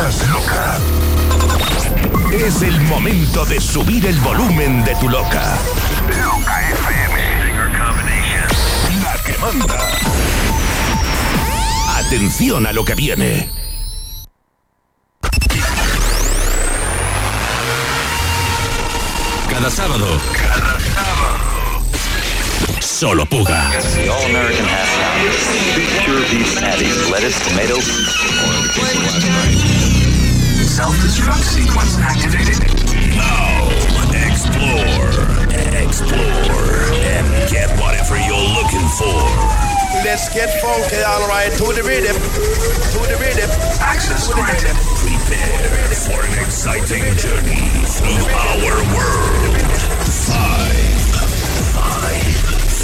Estás loca. Es el momento de subir el volumen de tu loca. Loca FM. La que manda. Atención a lo que viene. Cada sábado. Cada lettuce, tomato. Self-destruct sequence activated. Now, explore, explore, and get whatever you're looking for. Let's get funky, all right, to the rhythm, to the rhythm. Access granted. Prepare for an exciting journey through our world. Five, five,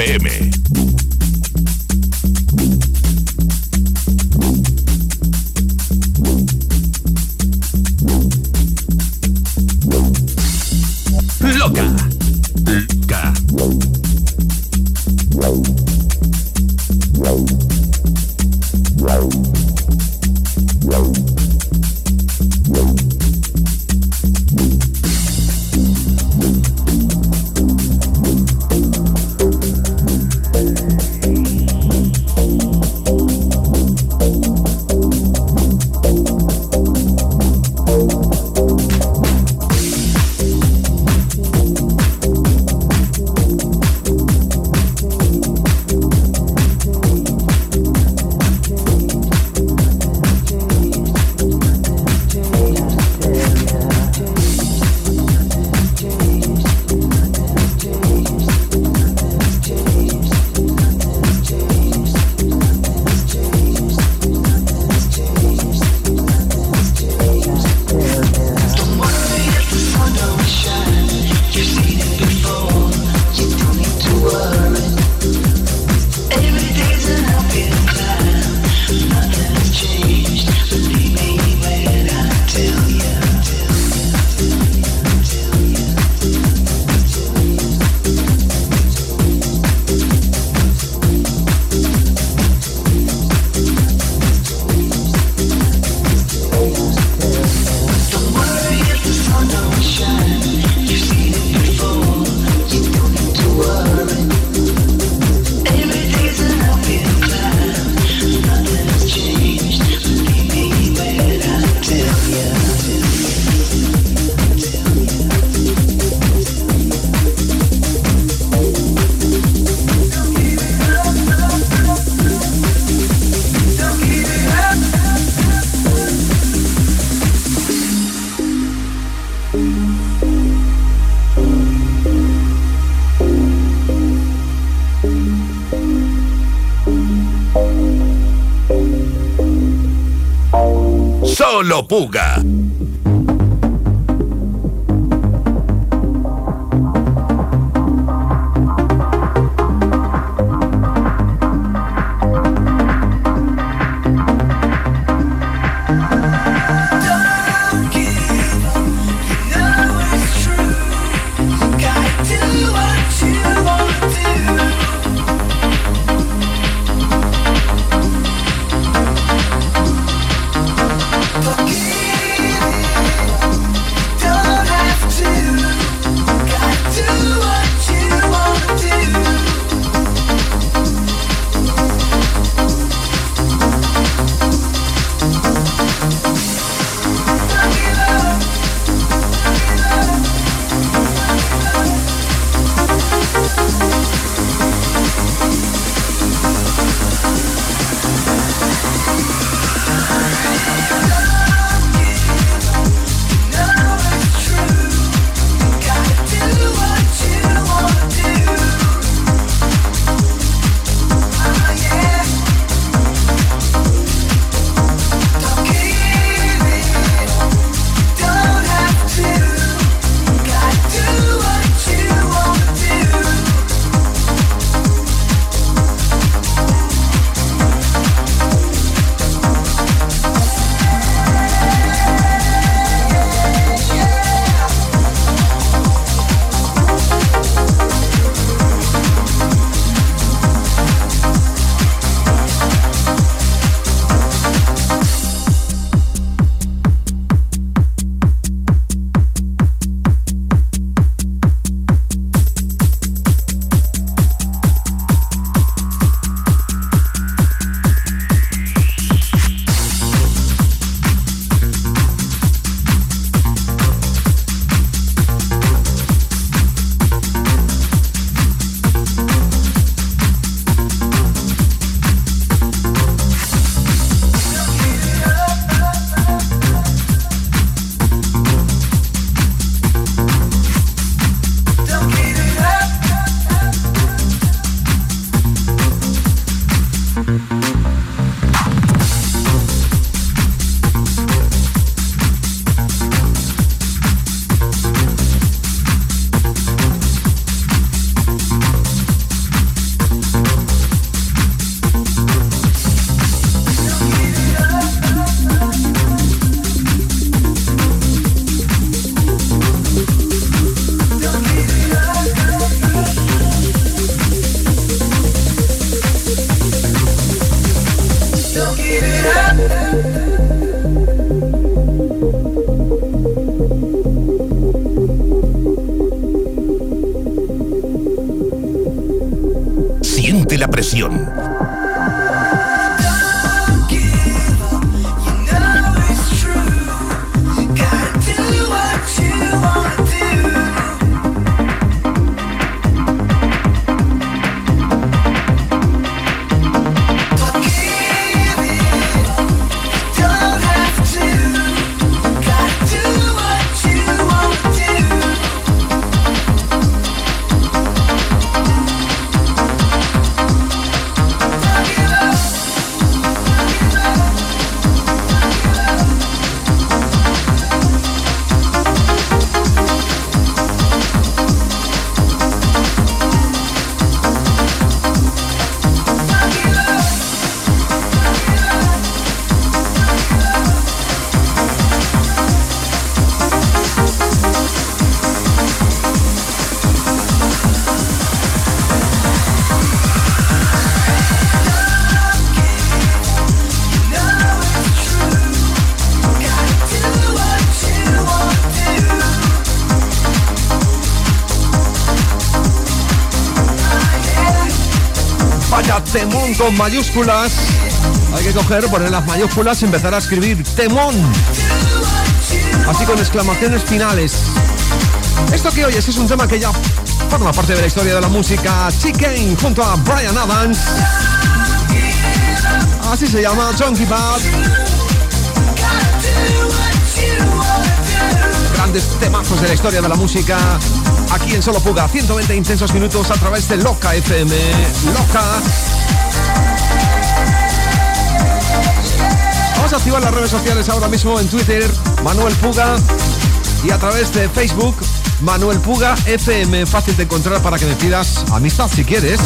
FM. Solo Puga. Con mayúsculas. Hay que coger, poner las mayúsculas y empezar a escribir temón. Así con exclamaciones finales. Esto que oyes es un tema que ya forma parte de la historia de la música. Chicken junto a Brian Adams. Así se llama Chunky Bad. Grandes temazos de la historia de la música. Aquí en Solo Puga, 120 intensos minutos a través de Loca FM. Loca. A activar las redes sociales ahora mismo en Twitter, Manuel Puga, y a través de Facebook, Manuel Puga FM. Fácil de encontrar para que me pidas amistad si quieres.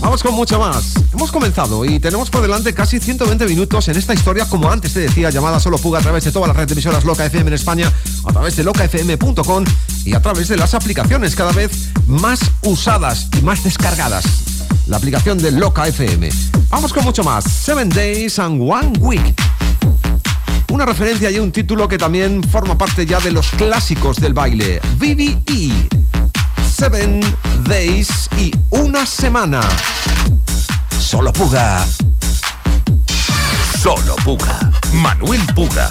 Vamos con mucho más. Hemos comenzado y tenemos por delante casi 120 minutos en esta historia, como antes te decía, llamada Solo Fuga a través de todas las redes de emisoras Loca FM en España, a través de locafm.com y a través de las aplicaciones cada vez más usadas y más descargadas. La aplicación de Loca FM. Vamos con mucho más. Seven Days and One Week. Una referencia y un título que también forma parte ya de los clásicos del baile. VVE. Seven Days y una semana. Solo Puga. Solo Puga. Manuel Puga.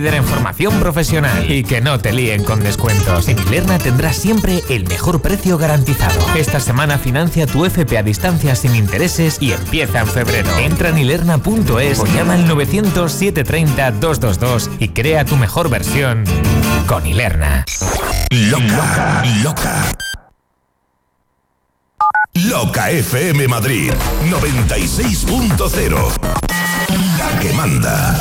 Líder en formación profesional. Y que no te líen con descuentos. En Ilerna tendrás siempre el mejor precio garantizado. Esta semana financia tu FP a distancia sin intereses y empieza en febrero. Entra en ilerna.es o llama al 900-730-222 y crea tu mejor versión con Ilerna. Loca, loca. Loca FM Madrid 96.0 la que manda.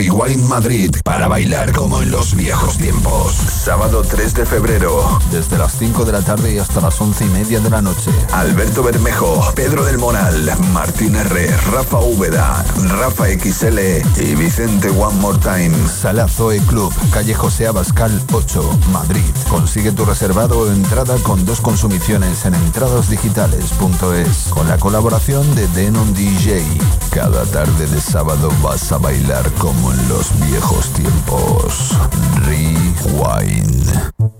Rewind Madrid para bailar como en los viejos tiempos. Sábado 3 de febrero, desde las 5 de la tarde y hasta las 11 y media de la noche. Alberto Bermejo, Pedro del Moral, Martín R, Rafa Úbeda, Rafa XL y Vicente One More Time. Sala Zoe Club, calle José Abascal 8, Madrid. Consigue tu reservado o entrada con dos consumiciones en entradasdigitales.es con la colaboración de Denon DJ. Cada tarde de sábado vas a bailar como en los viejos tiempos. Rewind.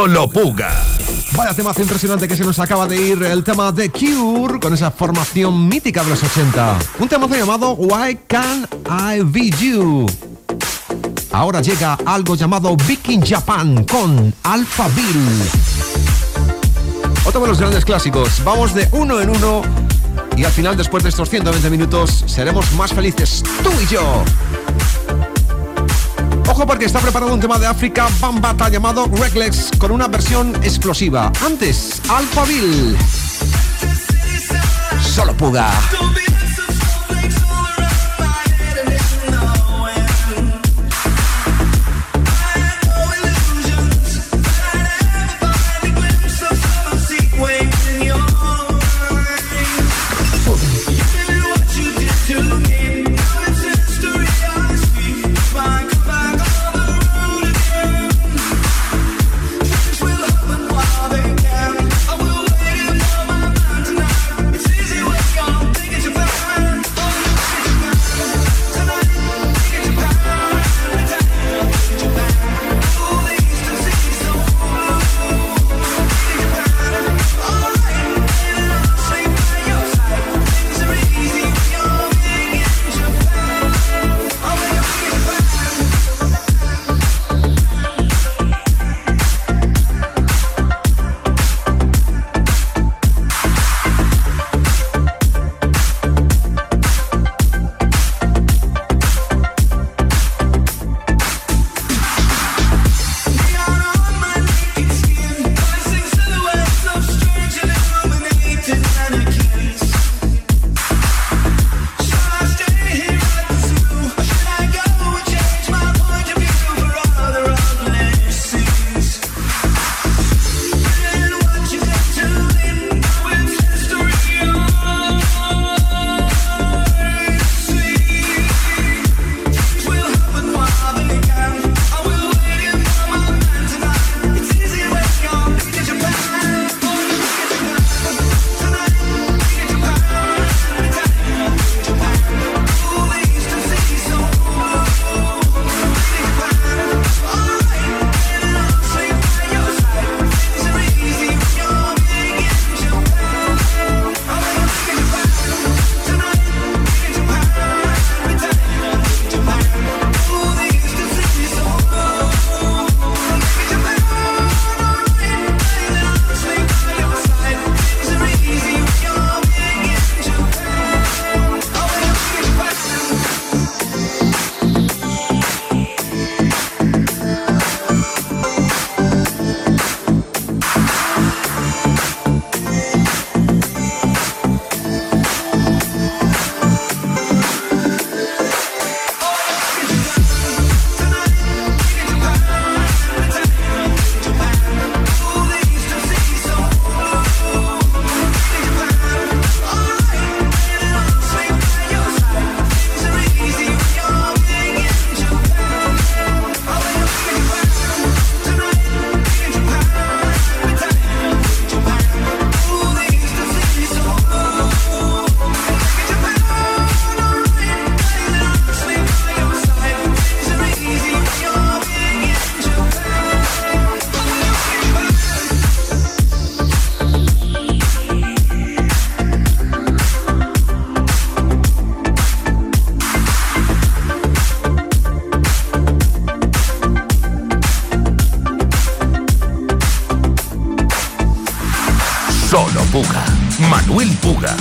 Solo Puga. Vaya temazo impresionante que se nos acaba de ir, el tema de Cure, con esa formación mítica de los 80. Un temazo llamado Why Can't I Be You? Ahora llega algo llamado Viking Japan con Alpha Bill. Otro de los grandes clásicos. Vamos de uno en uno y al final, después de estos 120 minutos, seremos más felices tú y yo. Ojo porque está preparado un tema de África Bambata llamado Reckless con una versión explosiva. Antes, Alphaville. Solo Puga. Manuel Puga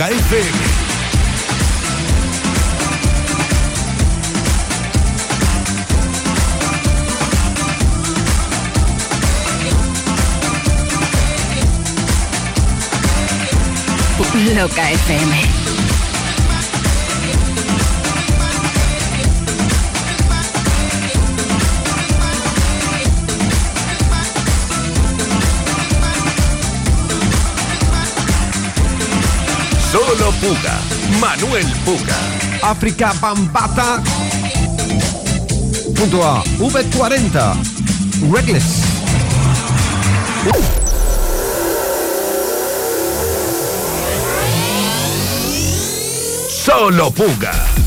Loca FM. Loca FM. Solo Puga. Manuel Puga. África Bambata. Punto A. V40. Reckless. Solo Puga.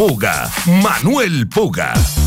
Puga. Manuel Puga.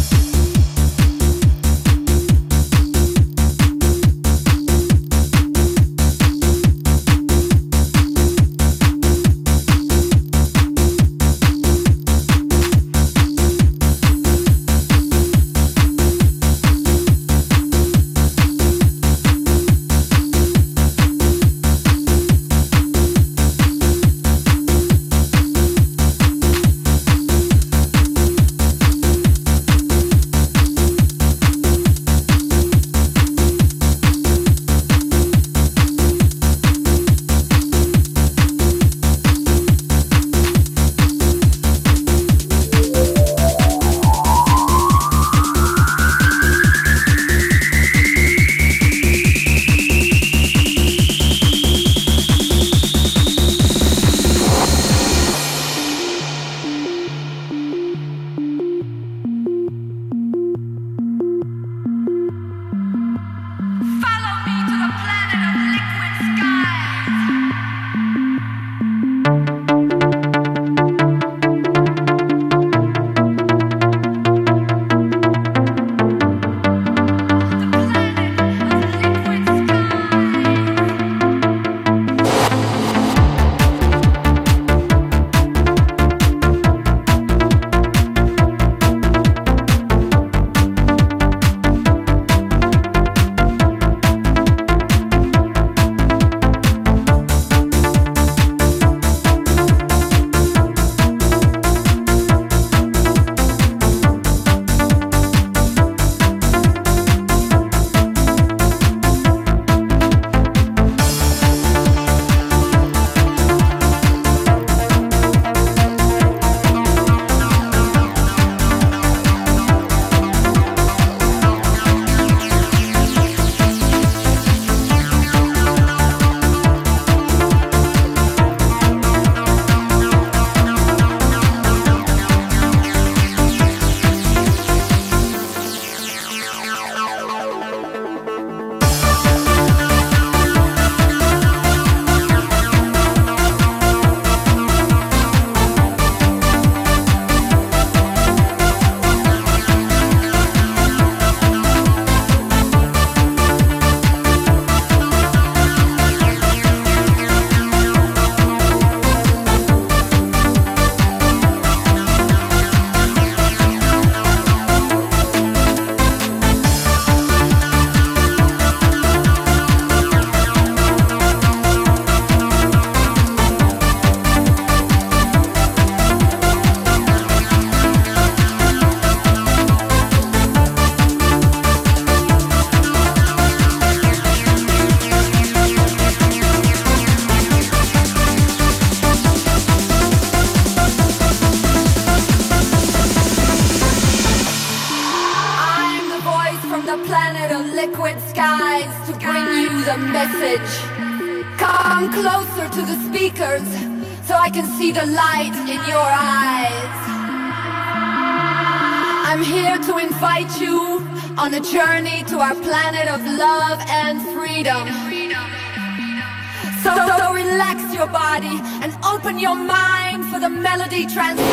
mind for the melody transmission.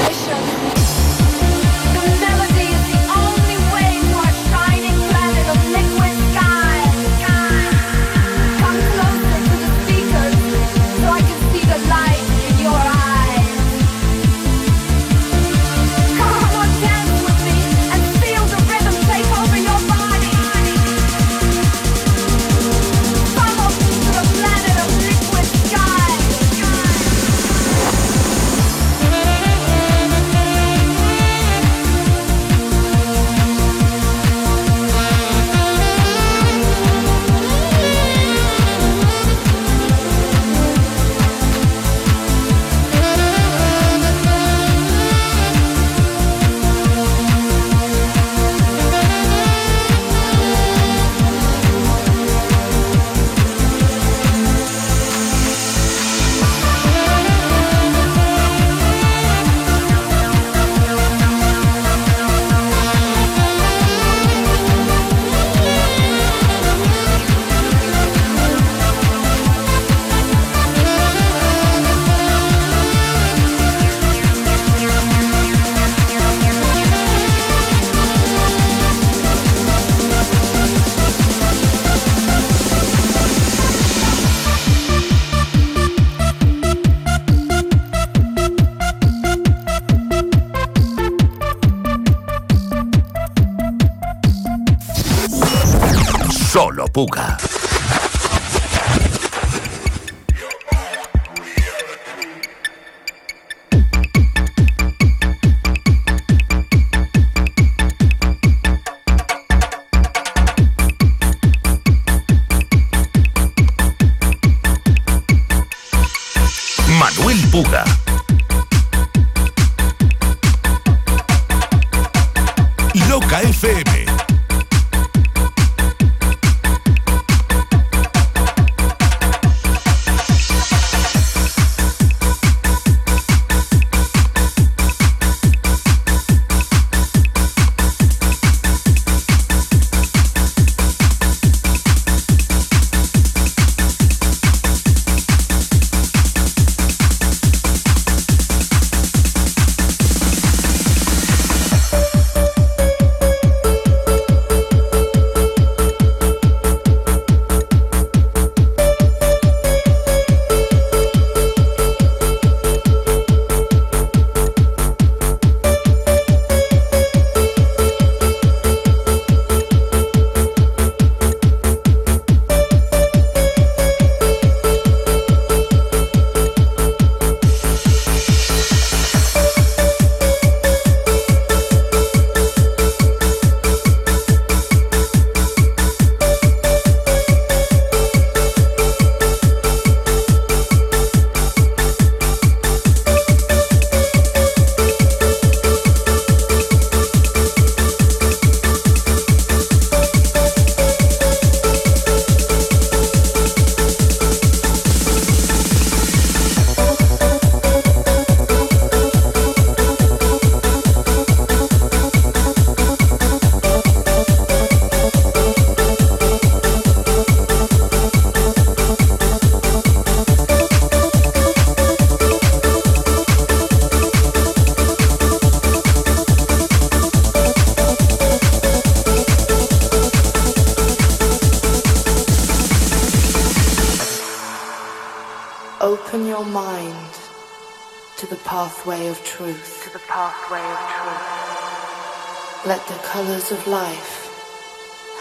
The of life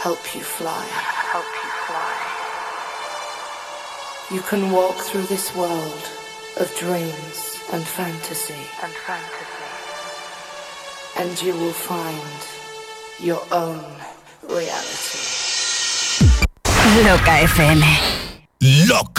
help you fly. Help you fly. You can walk through this world of dreams and fantasy. And fantasy. And you will find your own reality. Loca FM. Loca.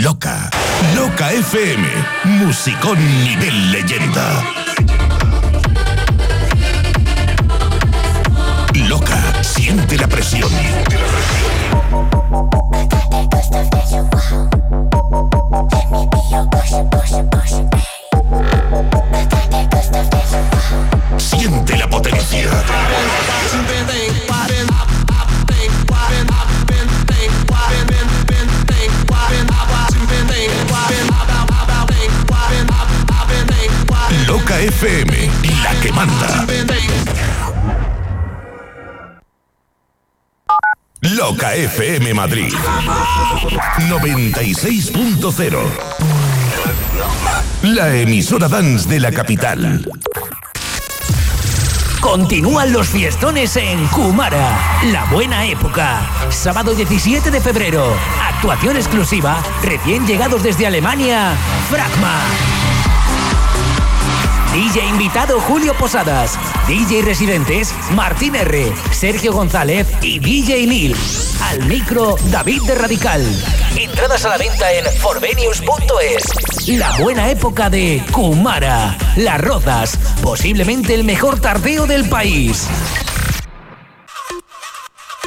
Loca. Loca FM. Musicón nivel leyenda. Loca. Siente la presión. Siente FM, la que manda. Loca FM Madrid 96.0 La emisora dance de la capital. Continúan los fiestones en Kumara, la buena época. Sábado 17 de febrero, actuación exclusiva, recién llegados desde Alemania, Fragma. DJ invitado Julio Posadas, DJ residentes Martín R, Sergio González y DJ Lil. Al micro David de Radical. Entradas a la venta en forvenius.es. La buena época de Kumara, Las Rozas, posiblemente el mejor tardeo del país.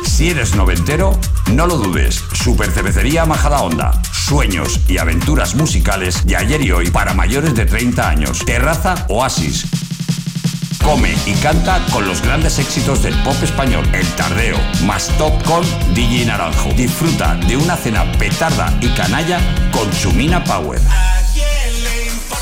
Si eres noventero, no lo dudes. Super Cervecería Majada Onda. Sueños y aventuras musicales de ayer y hoy para mayores de 30 años. Terraza Oasis. come y canta con los grandes éxitos del pop español. El Tardeo, más top con DJ Naranjo. Disfruta de una cena petarda y canalla con Chumina Power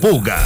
Puga.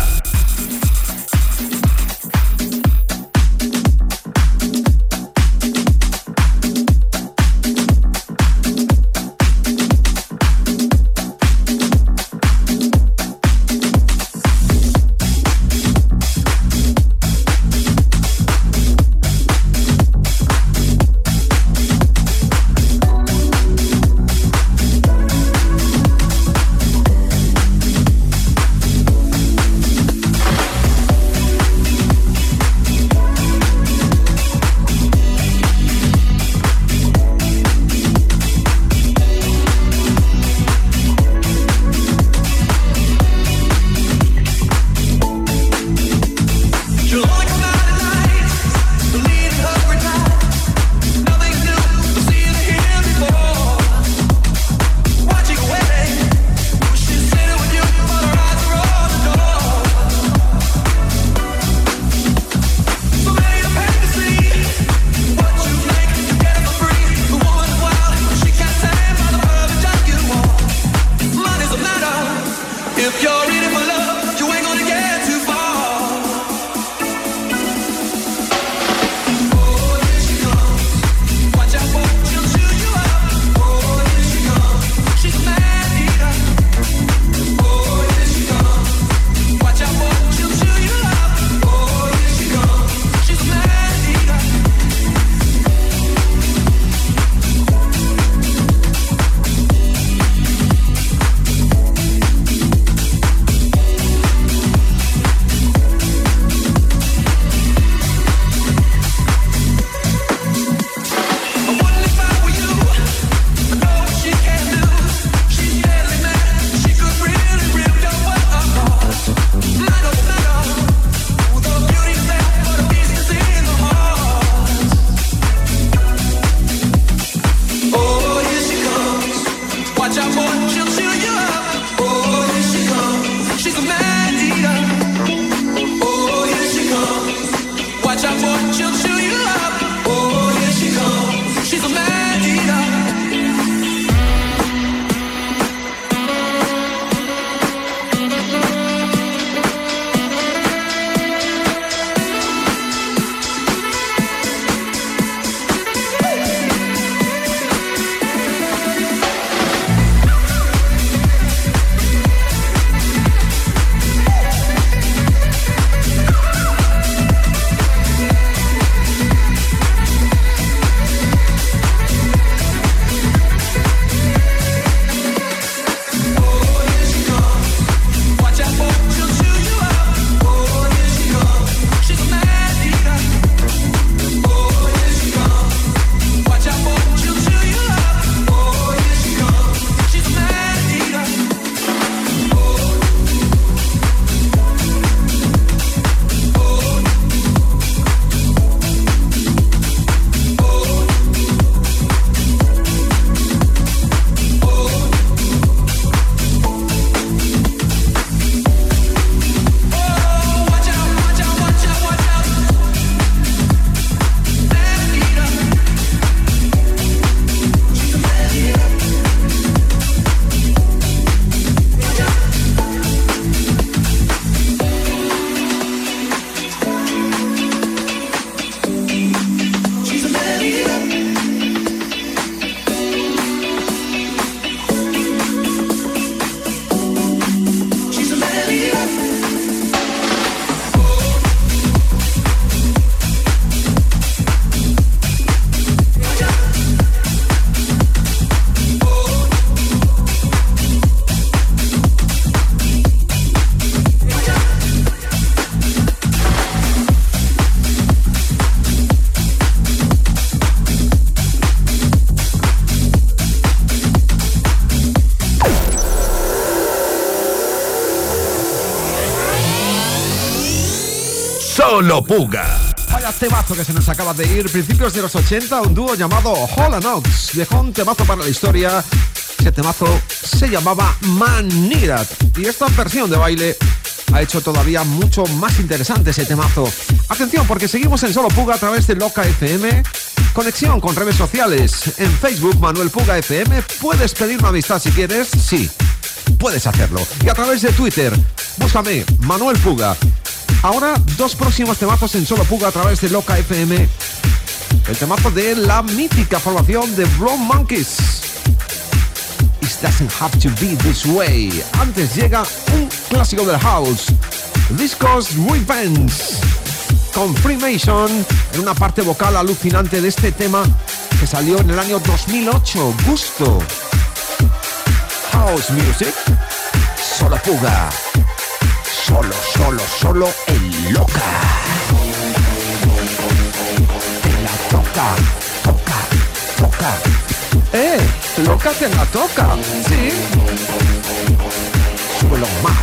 Solo Puga. Vaya temazo que se nos acaba de ir. Principios de los 80, un dúo llamado Hall Knox dejó un temazo para la historia. Ese temazo se llamaba Manirat. Y esta versión de baile ha hecho todavía mucho más interesante ese temazo. Atención, porque seguimos en Solo Puga a través de Loca FM. Conexión con redes sociales. En Facebook, Manuel Puga FM. Puedes pedirme amistad si quieres. Sí, puedes hacerlo. Y a través de Twitter, búscame Manuel Puga. Ahora, dos próximos temazos en Solo Puga a través de Loca FM. El temazo de la mítica formación de Brown Monkeys. It doesn't have to be this way. Antes llega un clásico del house. Discos Revenge. Con Freemason en una parte vocal alucinante de este tema que salió en el año 2008. Gusto. House Music. Solo Puga. Solo, solo, solo el loca. Te la toca, toca, toca. ¡Eh! ¡Loca te la toca! Sí. Súbelo más,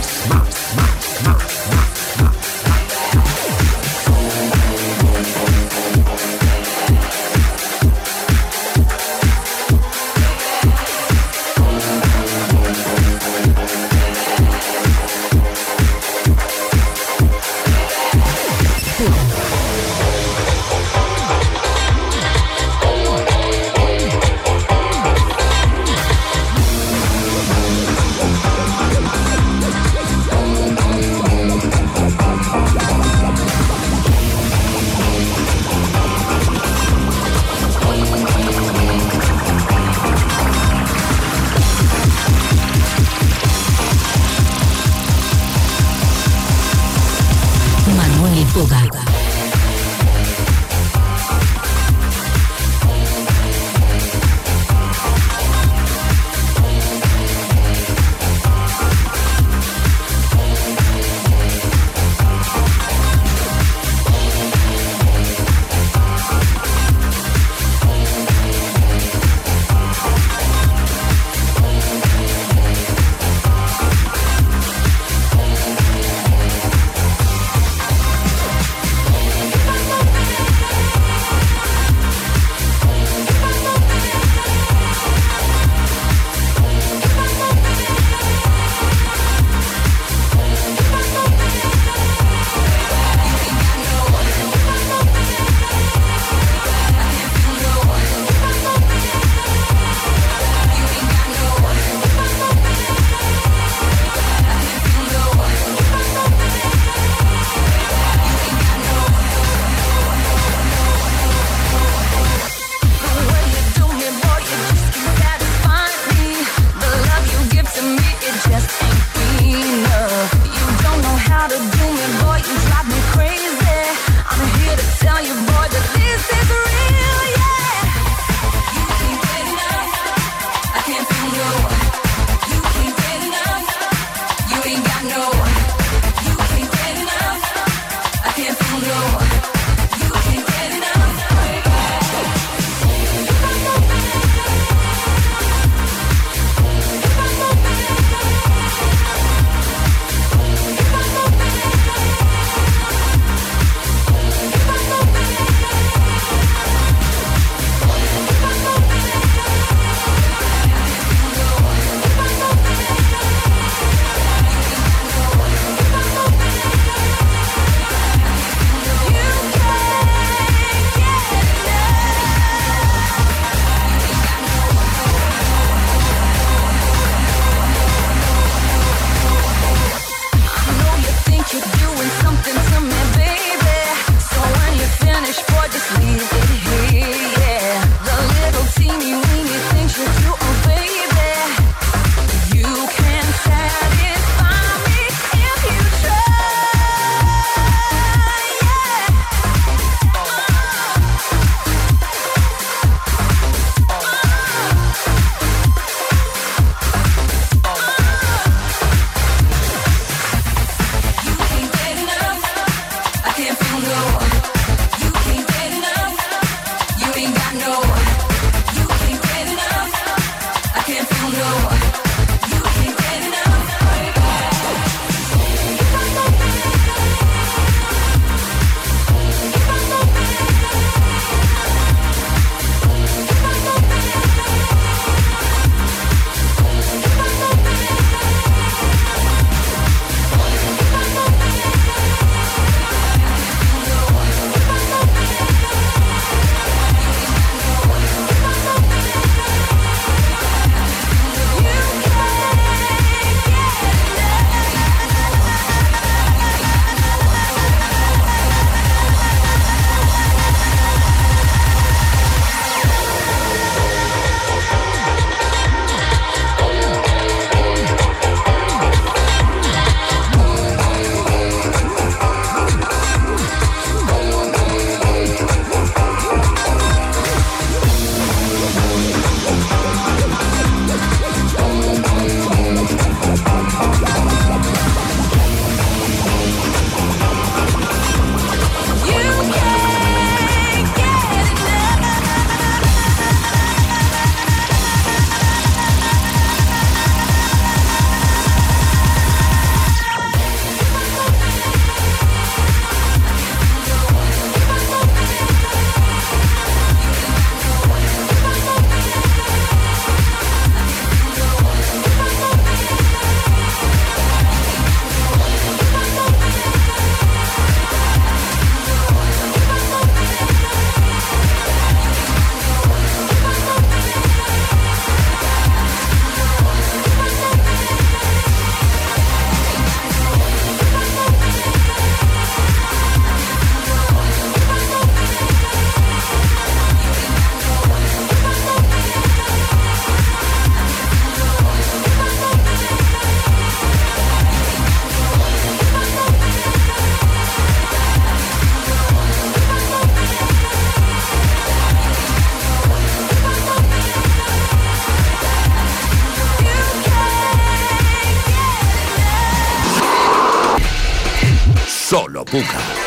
不敢。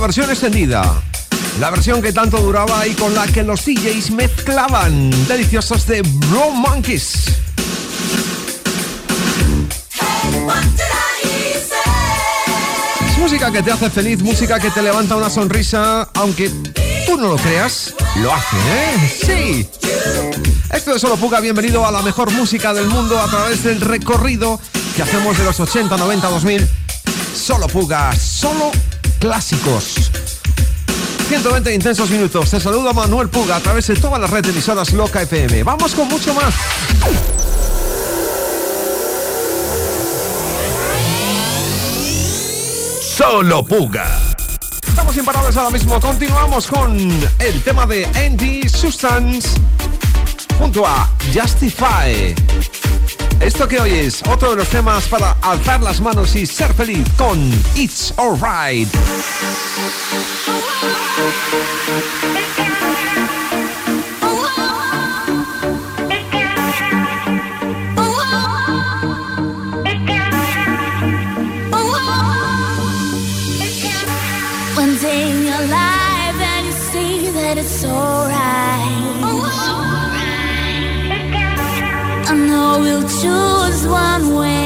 Versión extendida. La versión que tanto duraba y con la que los DJs mezclaban deliciosos de Bro Monkeys. Es música que te hace feliz, música que te levanta una sonrisa, aunque tú no lo creas, lo hace, ¿eh? Sí. Esto es Solo Puga, bienvenido a la mejor música del mundo a través del recorrido que hacemos de los 80, 90, 2000. Solo Puga, solo clásicos. 120 intensos minutos. Te saludo Manuel Puga a través de todas las redes emisoras Loca FM. Vamos con mucho más. Solo Puga. Estamos imparables ahora mismo. Continuamos con el tema de Andy Substance junto a Justify. Esto que oyes, otro de los temas para alzar las manos y ser feliz con It's Alright. one way.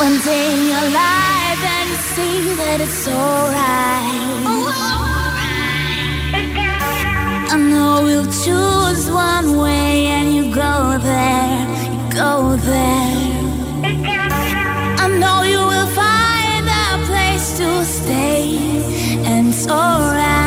One day you're alive and you see that it's alright. I know we'll choose one way and you go there, you go there. I know you will find a place to stay and it's alright.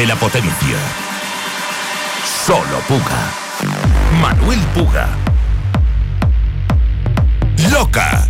Siente la potencia. Solo Puga. Manuel Puga. Loca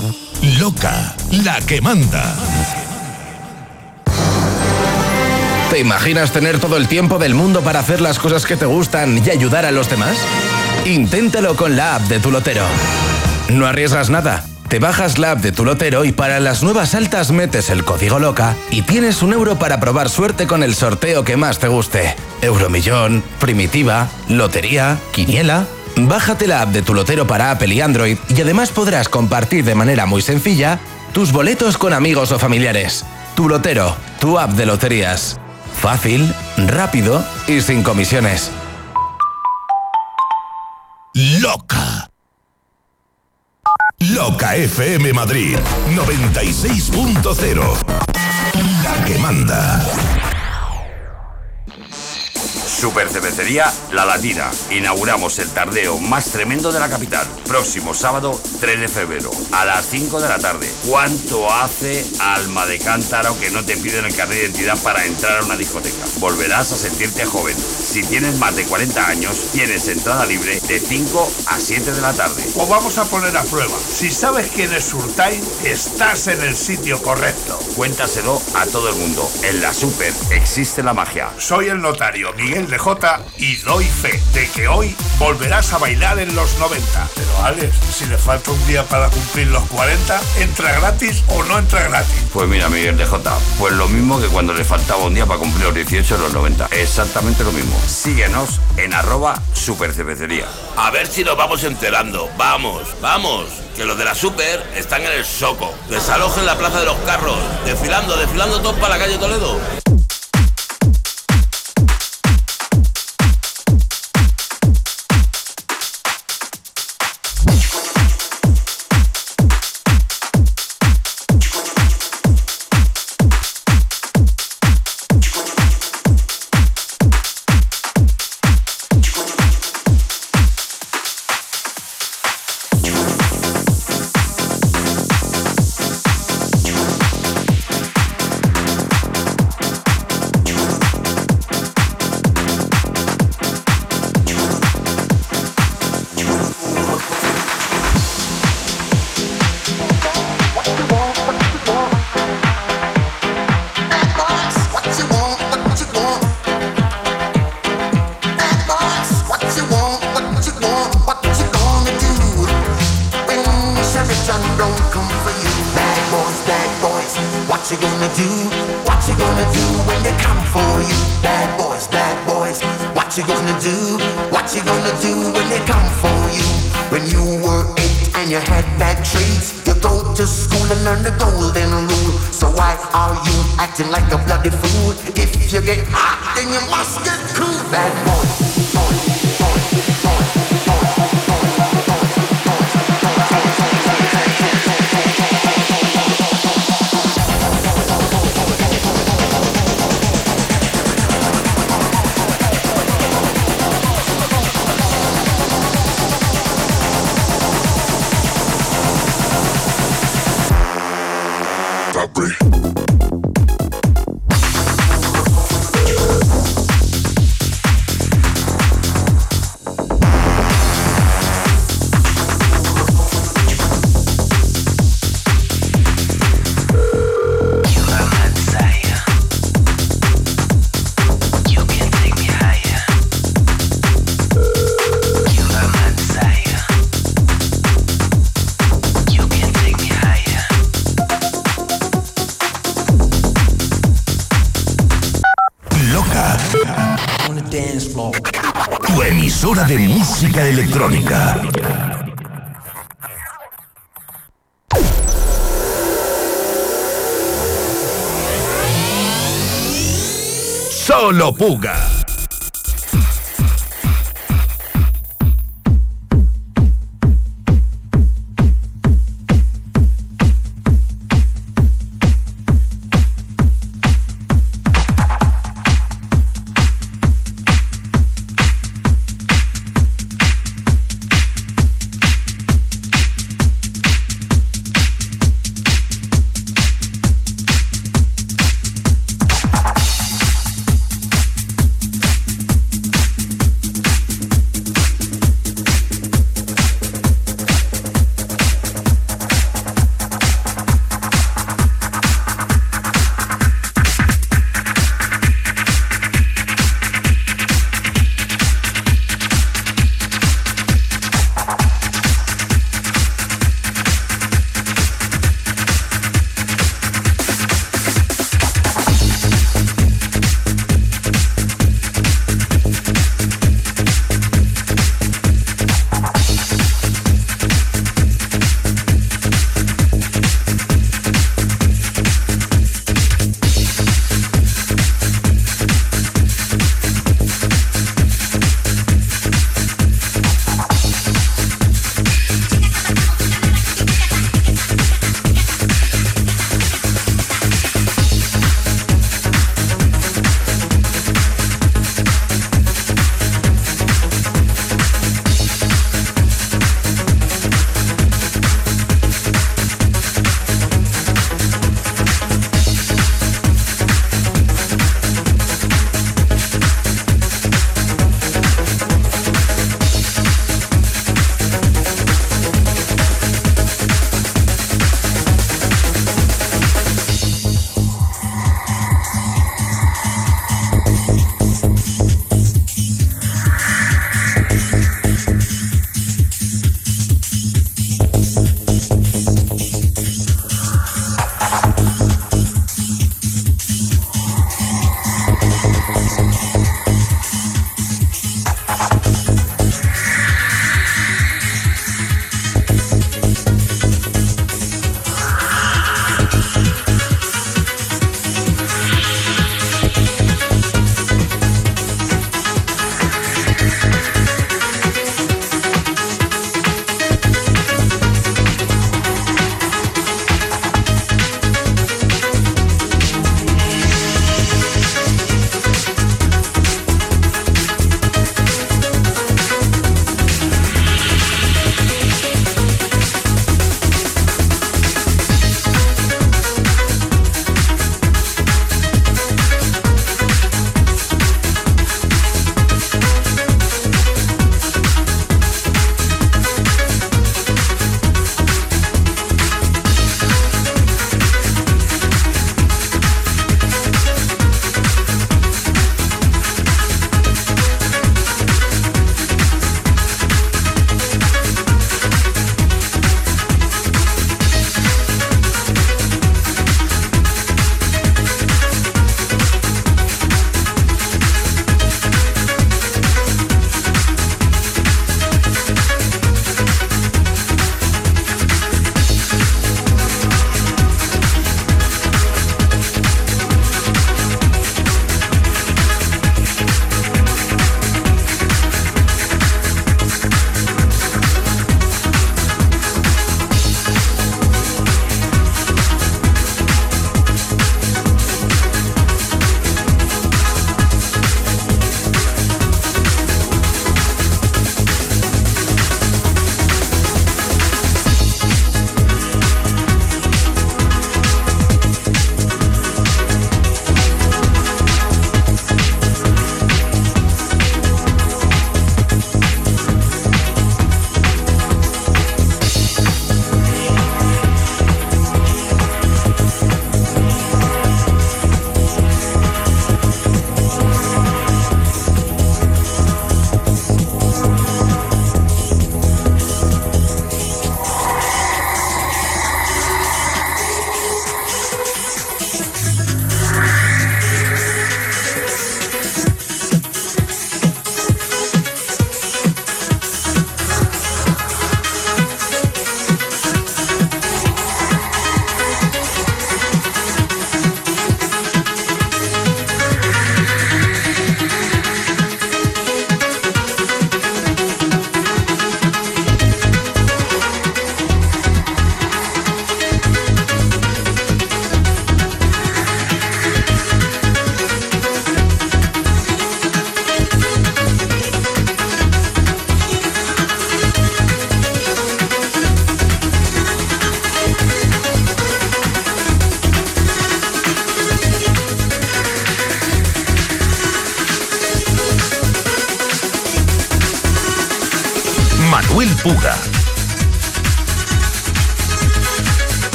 Loca, la que manda. ¿Te imaginas tener todo el tiempo del mundo para hacer las cosas que te gustan y ayudar a los demás? Inténtalo con la app de tu lotero. No arriesgas nada. Te bajas la app de tu lotero y para las nuevas altas metes el código LOCA y tienes un euro para probar suerte con el sorteo que más te guste. Euromillón, Primitiva, Lotería, Quiniela. Bájate la app de tu lotero para Apple y Android y además podrás compartir de manera muy sencilla tus boletos con amigos o familiares. Tu lotero, tu app de loterías. Fácil, rápido y sin comisiones. Loca. Loca FM Madrid 96.0. La que manda. Super Cervecería La Latina. Inauguramos el tardeo más tremendo de la capital. Próximo sábado 3 de febrero a las 5 de la tarde. ¿Cuánto hace alma de cántaro que no te piden el carnet de identidad para entrar a una discoteca? Volverás a sentirte joven. Si tienes más de 40 años, tienes entrada libre de 5 a 7 de la tarde. Os vamos a poner a prueba. Si sabes quién es Surtain, estás en el sitio correcto. Cuéntaselo a todo el mundo. En la Super existe la magia. Soy el notario Miguel J y doy fe de que hoy volverás a bailar en los 90. Pero Alex, si le falta un día para cumplir los 40, ¿entra gratis o no entra gratis? Pues mira, Miguel de J, pues lo mismo que cuando le faltaba un día para cumplir los 18 en los 90. Exactamente lo mismo. Síguenos en arroba supercervecería. A ver si nos vamos enterando. Vamos, vamos. Que los de la Super están en el Soco. Desalojen la Plaza de los Carros. Desfilando, desfilando todos para la calle Toledo. Música electrónica. Solo Puga.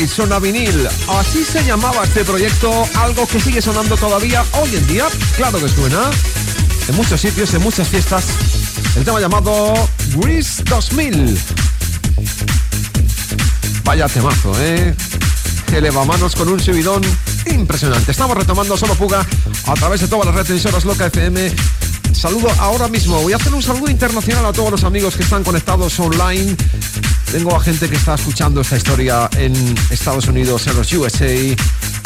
Sona Vinil. Así se llamaba este proyecto, algo que sigue sonando todavía hoy en día. Claro que suena. En muchos sitios, en muchas fiestas. El tema llamado Grease 2000. Vaya temazo, ¿eh? Eleva manos con un subidón impresionante. Estamos retomando Solo Puga a través de todas las redes emisoras Loca FM. Saludo ahora mismo. Voy a hacer un saludo internacional a todos los amigos que están conectados online. Tengo a gente que está escuchando esta historia en Estados Unidos, en los USA.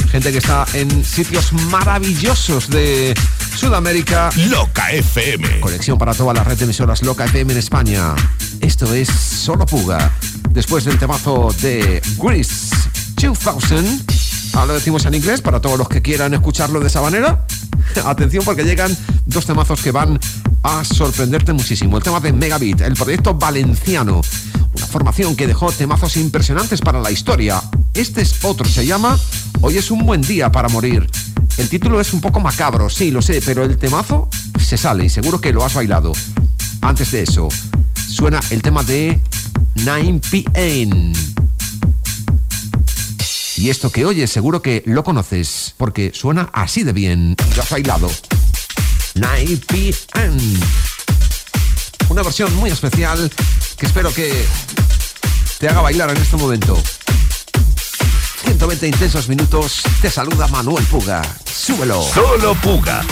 Gente que está en sitios maravillosos de Sudamérica. Loca FM. Conexión para toda la red de emisoras Loca FM en España. Esto es Solo Puga. Después del temazo de Grease 2000. Ahora lo decimos en inglés para todos los que quieran escucharlo de esa manera. Atención porque llegan dos temazos que van a sorprenderte muchísimo. El tema de Megabit, el proyecto valenciano. Formación que dejó temazos impresionantes para la historia. Este es otro, se llama Hoy es un buen día para morir. El título es un poco macabro, sí, lo sé, pero el temazo se sale y seguro que lo has bailado. Antes de eso, suena el tema de 9pm. Y esto que oyes seguro que lo conoces, porque suena así de bien. Lo has bailado. 9pm. Una versión muy especial que espero que te haga bailar en este momento. 120 intensos minutos. Te saluda Manuel Puga. Súbelo. Solo Puga.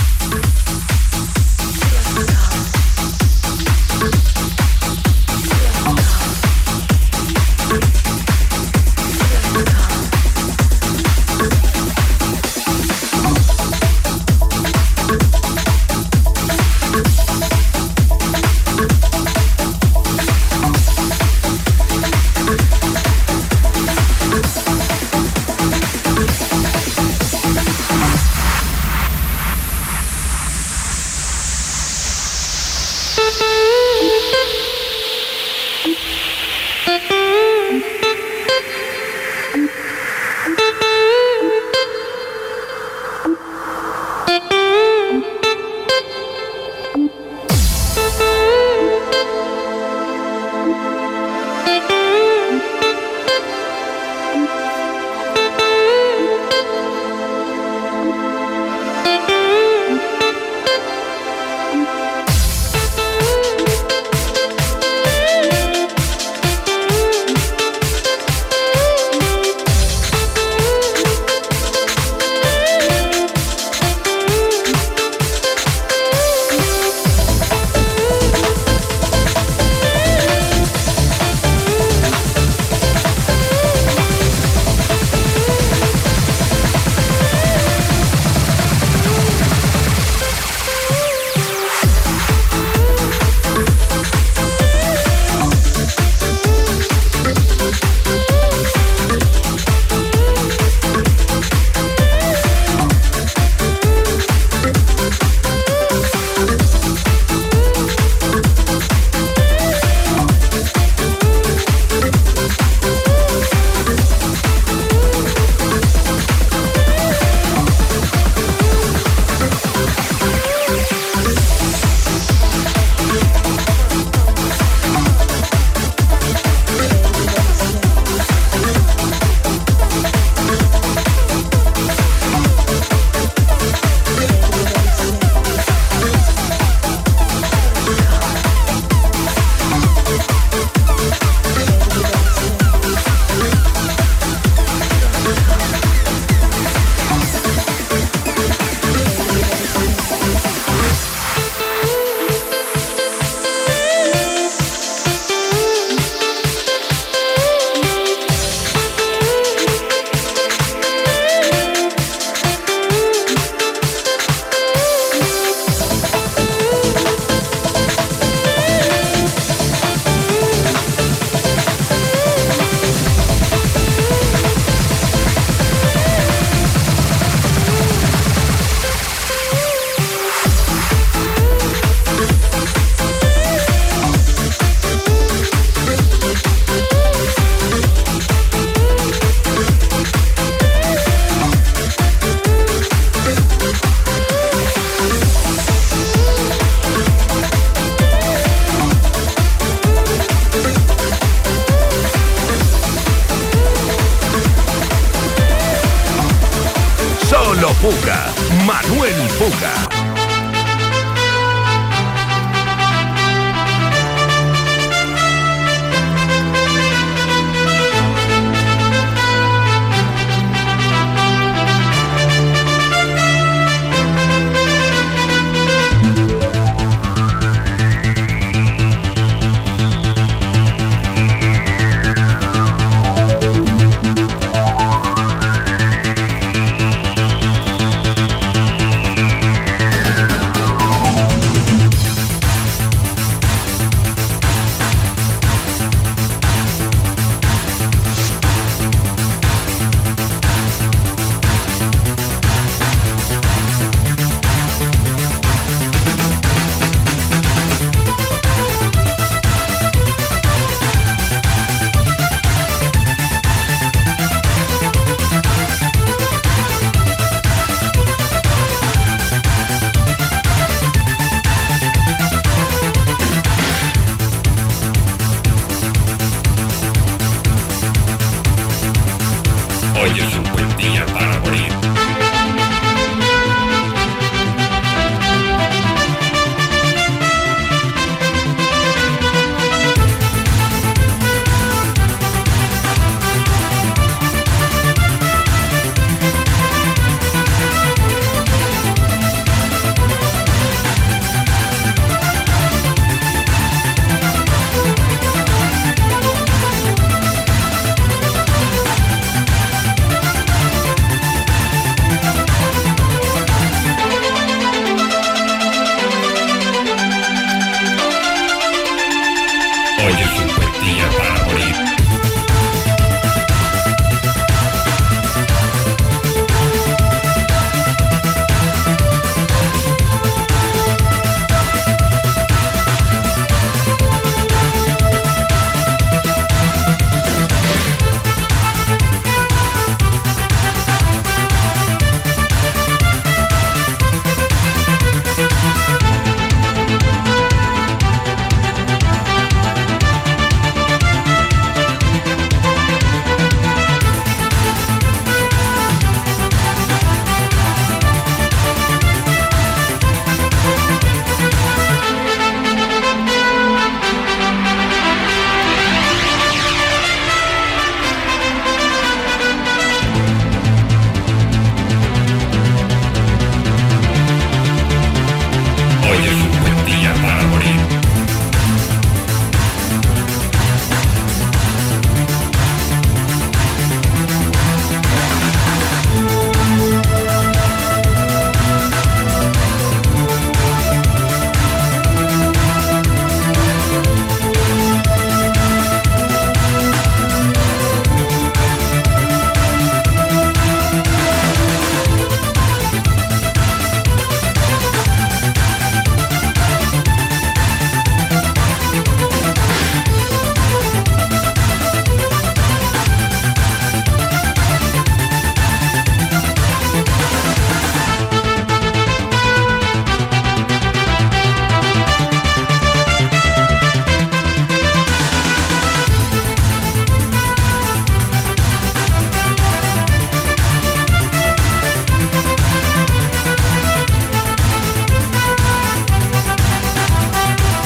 Puga. Manuel Puga.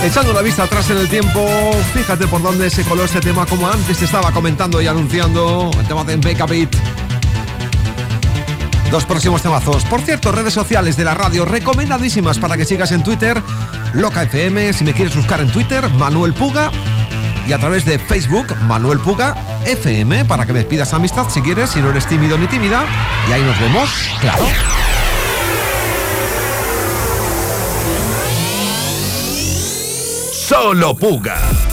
Echando la vista atrás en el tiempo, fíjate por dónde se coló este tema, como antes te estaba comentando y anunciando, el tema de Make a Beat. Próximos temazos. Por cierto, redes sociales de la radio recomendadísimas para que sigas en Twitter, Loca FM, si me quieres buscar en Twitter, Manuel Puga, y a través de Facebook, Manuel Puga FM, para que me pidas amistad si quieres, si no eres tímido ni tímida, y ahí nos vemos, claro. Solo Puga.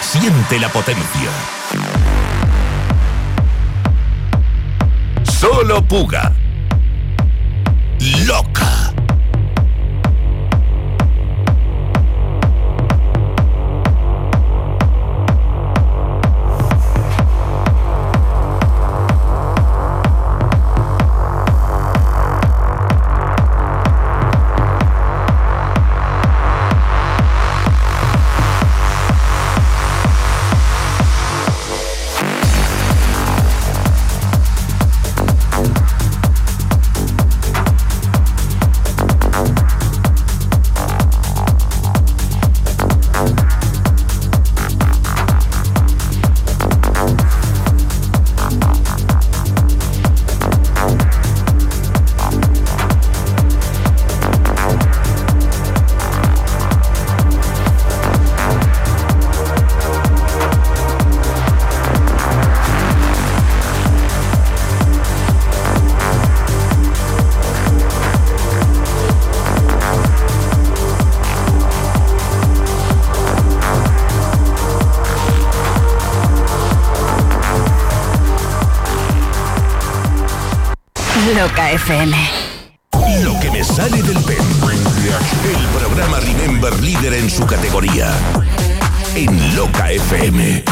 Siente la potencia. Solo Puga. FM. Lo que me sale del pen. El programa Remember líder en su categoría. En Loca FM.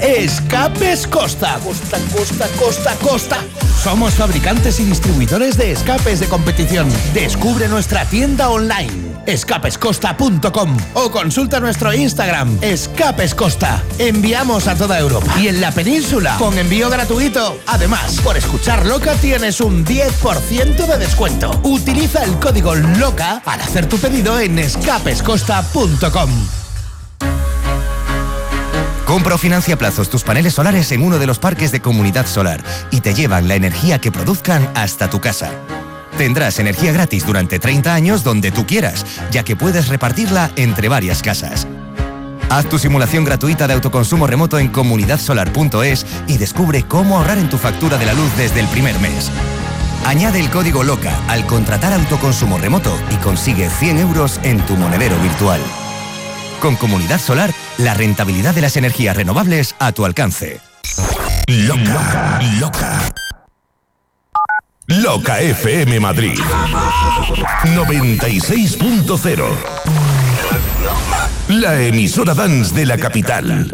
Escapes Costa. Costa, Costa, Costa, Costa. Somos fabricantes y distribuidores de escapes de competición. Descubre nuestra tienda online escapescosta.com o consulta nuestro Instagram Escapes Costa. Enviamos a toda Europa y en la península con envío gratuito. Además, por escuchar Loca tienes un 10% de descuento. Utiliza el código LOCA al hacer tu pedido en escapescosta.com. Compra o financia plazos tus paneles solares en uno de los parques de Comunidad Solar y te llevan la energía que produzcan hasta tu casa. Tendrás energía gratis durante 30 años donde tú quieras, ya que puedes repartirla entre varias casas. Haz tu simulación gratuita de autoconsumo remoto en comunidadsolar.es y descubre cómo ahorrar en tu factura de la luz desde el primer mes. Añade el código LOCA al contratar autoconsumo remoto y consigue 100 euros en tu monedero virtual. Con Comunidad Solar, la rentabilidad de las energías renovables a tu alcance. Loca, loca. Loca FM Madrid 96.0 La emisora dance de la capital.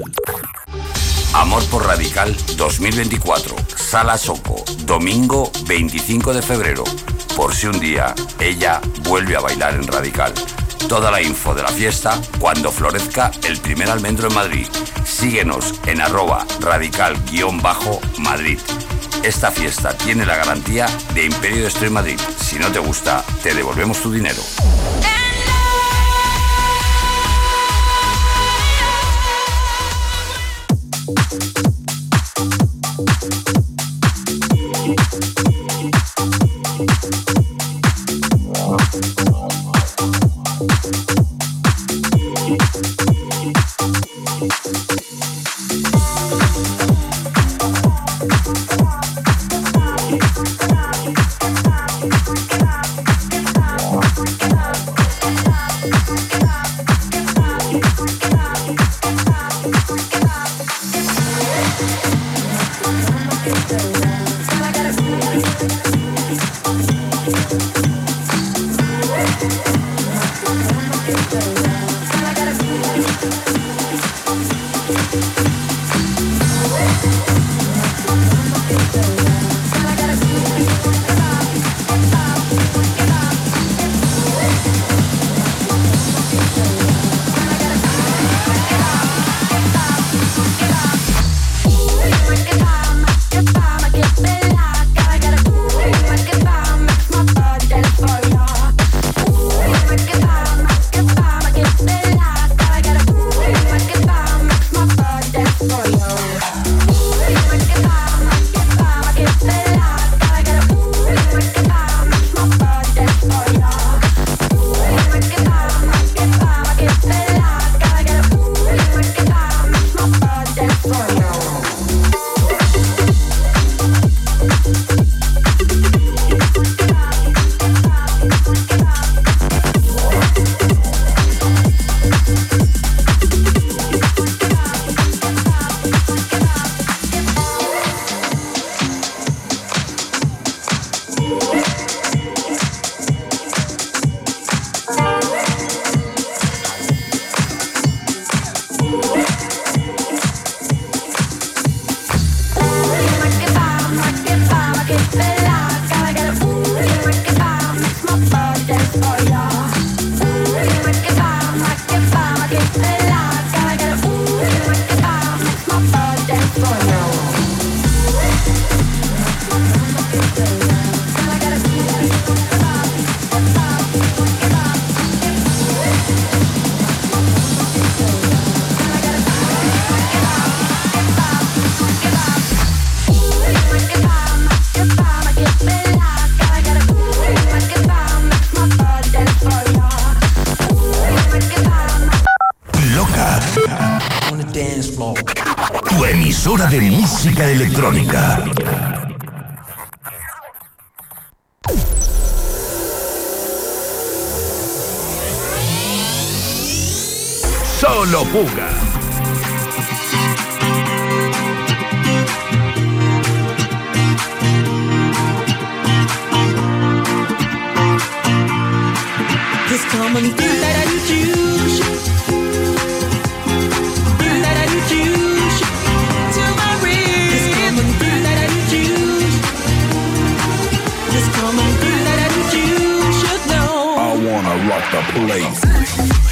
Amor por Radical 2024, Sala Soco, domingo 25 de febrero. Por si un día ella vuelve a bailar en Radical. Toda la info de la fiesta cuando florezca el primer almendro en Madrid. Síguenos en arroba radical-madrid. Esta fiesta tiene la garantía de Imperio de Estoy Madrid. Si no te gusta, te devolvemos tu dinero. Solo Puga. This common thing that I choose. Thing that I choose. To my rhythm. This common thing that I choose. This common thing that I choose should know. I wanna rock the place.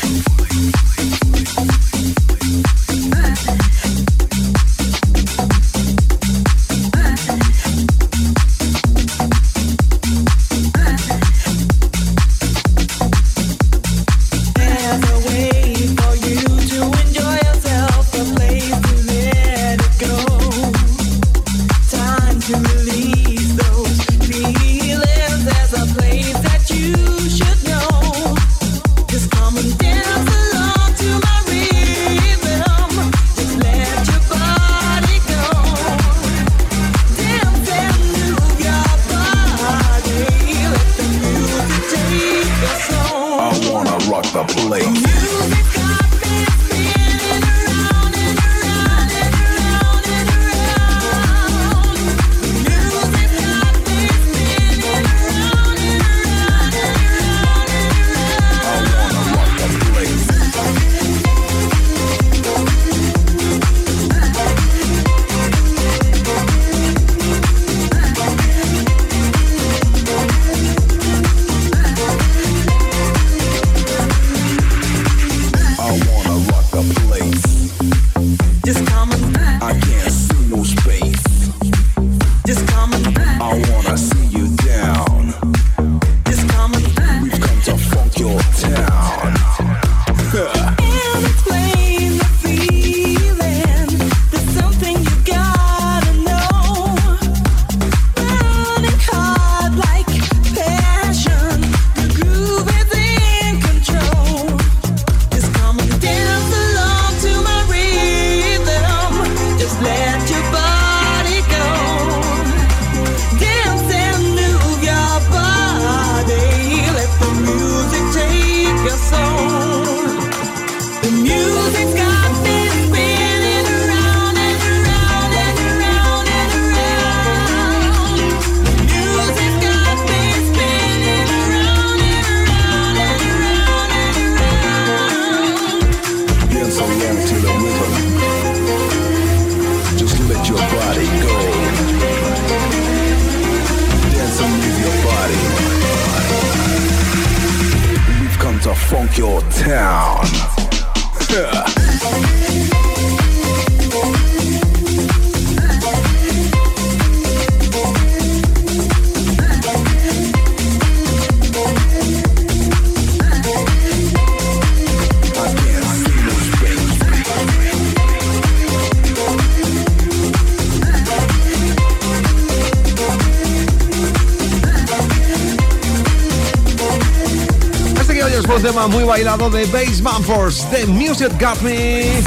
Bailado de Bassman Force, The Music Got Me.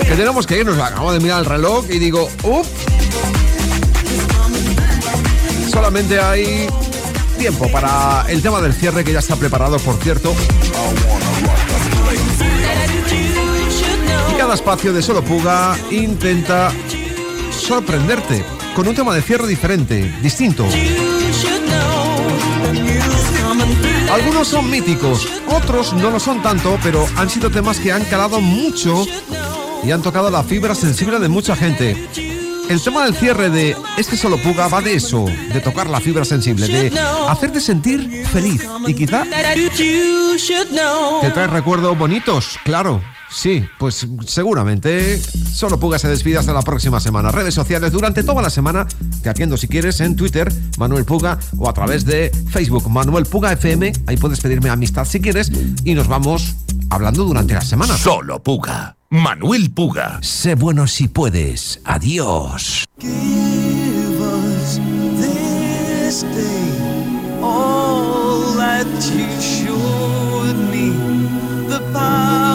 Que tenemos que irnos, acabo de mirar el reloj y digo, ¡up! Solamente hay tiempo para el tema del cierre que ya está preparado, por cierto. Y cada espacio de Solo Puga intenta sorprenderte con un tema de cierre diferente, distinto. Algunos son míticos, otros no lo son tanto, pero han sido temas que han calado mucho y han tocado la fibra sensible de mucha gente. El tema del cierre de Este Solo Puga va de eso, de tocar la fibra sensible, de hacerte sentir feliz y quizá te trae recuerdos bonitos, claro. Sí, pues seguramente Solo Puga se despide hasta la próxima semana. Redes sociales durante toda la semana, te atiendo si quieres en Twitter, Manuel Puga, o a través de Facebook, Manuel Puga FM. Ahí puedes pedirme amistad si quieres y nos vamos hablando durante la semana. Solo Puga. Manuel Puga. Sé bueno si puedes. Adiós. Give us this day all that you showed me, the power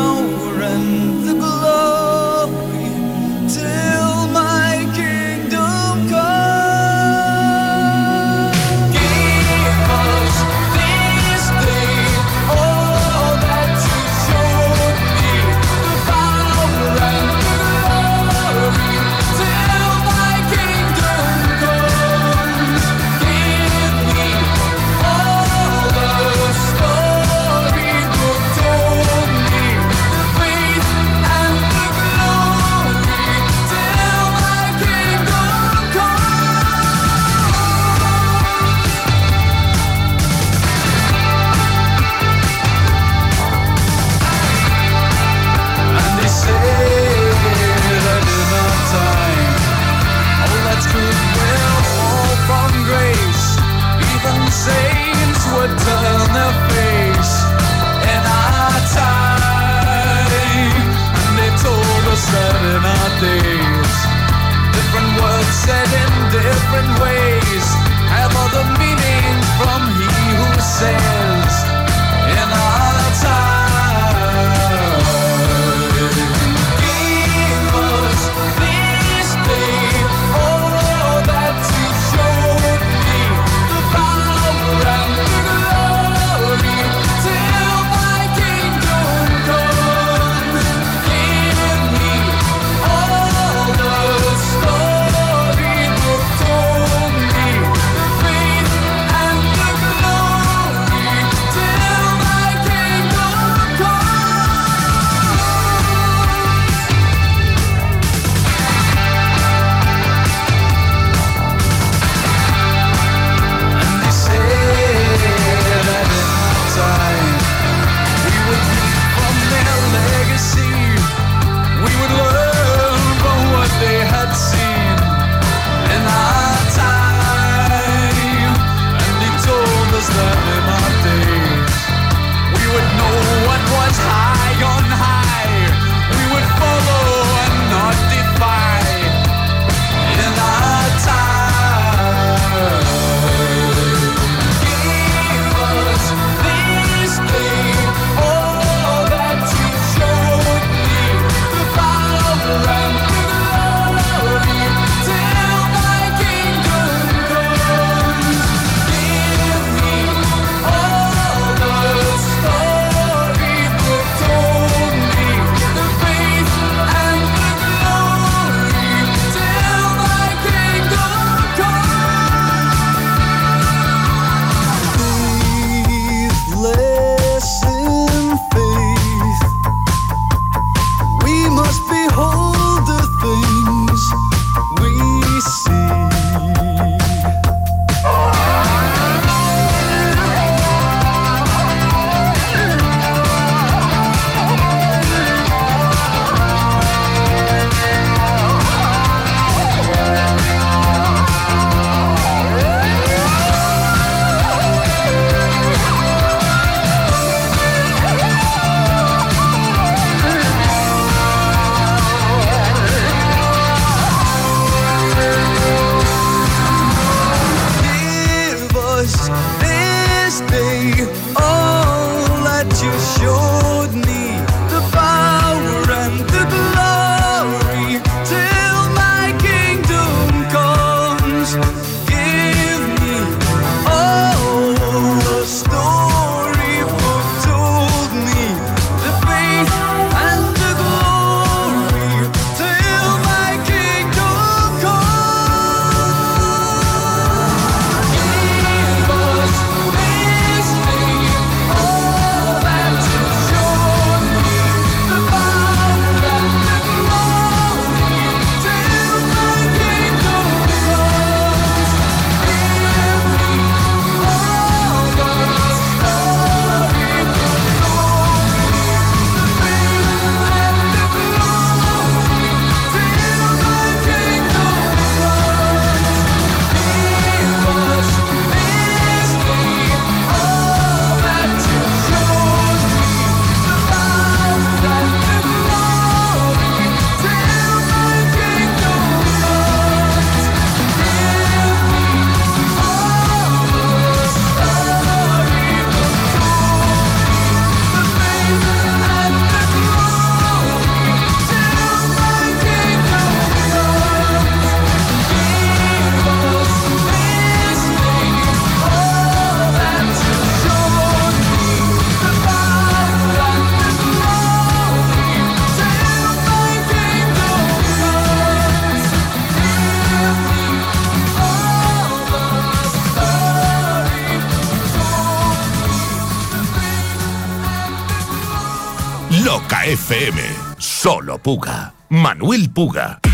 Puga. Manuel Puga.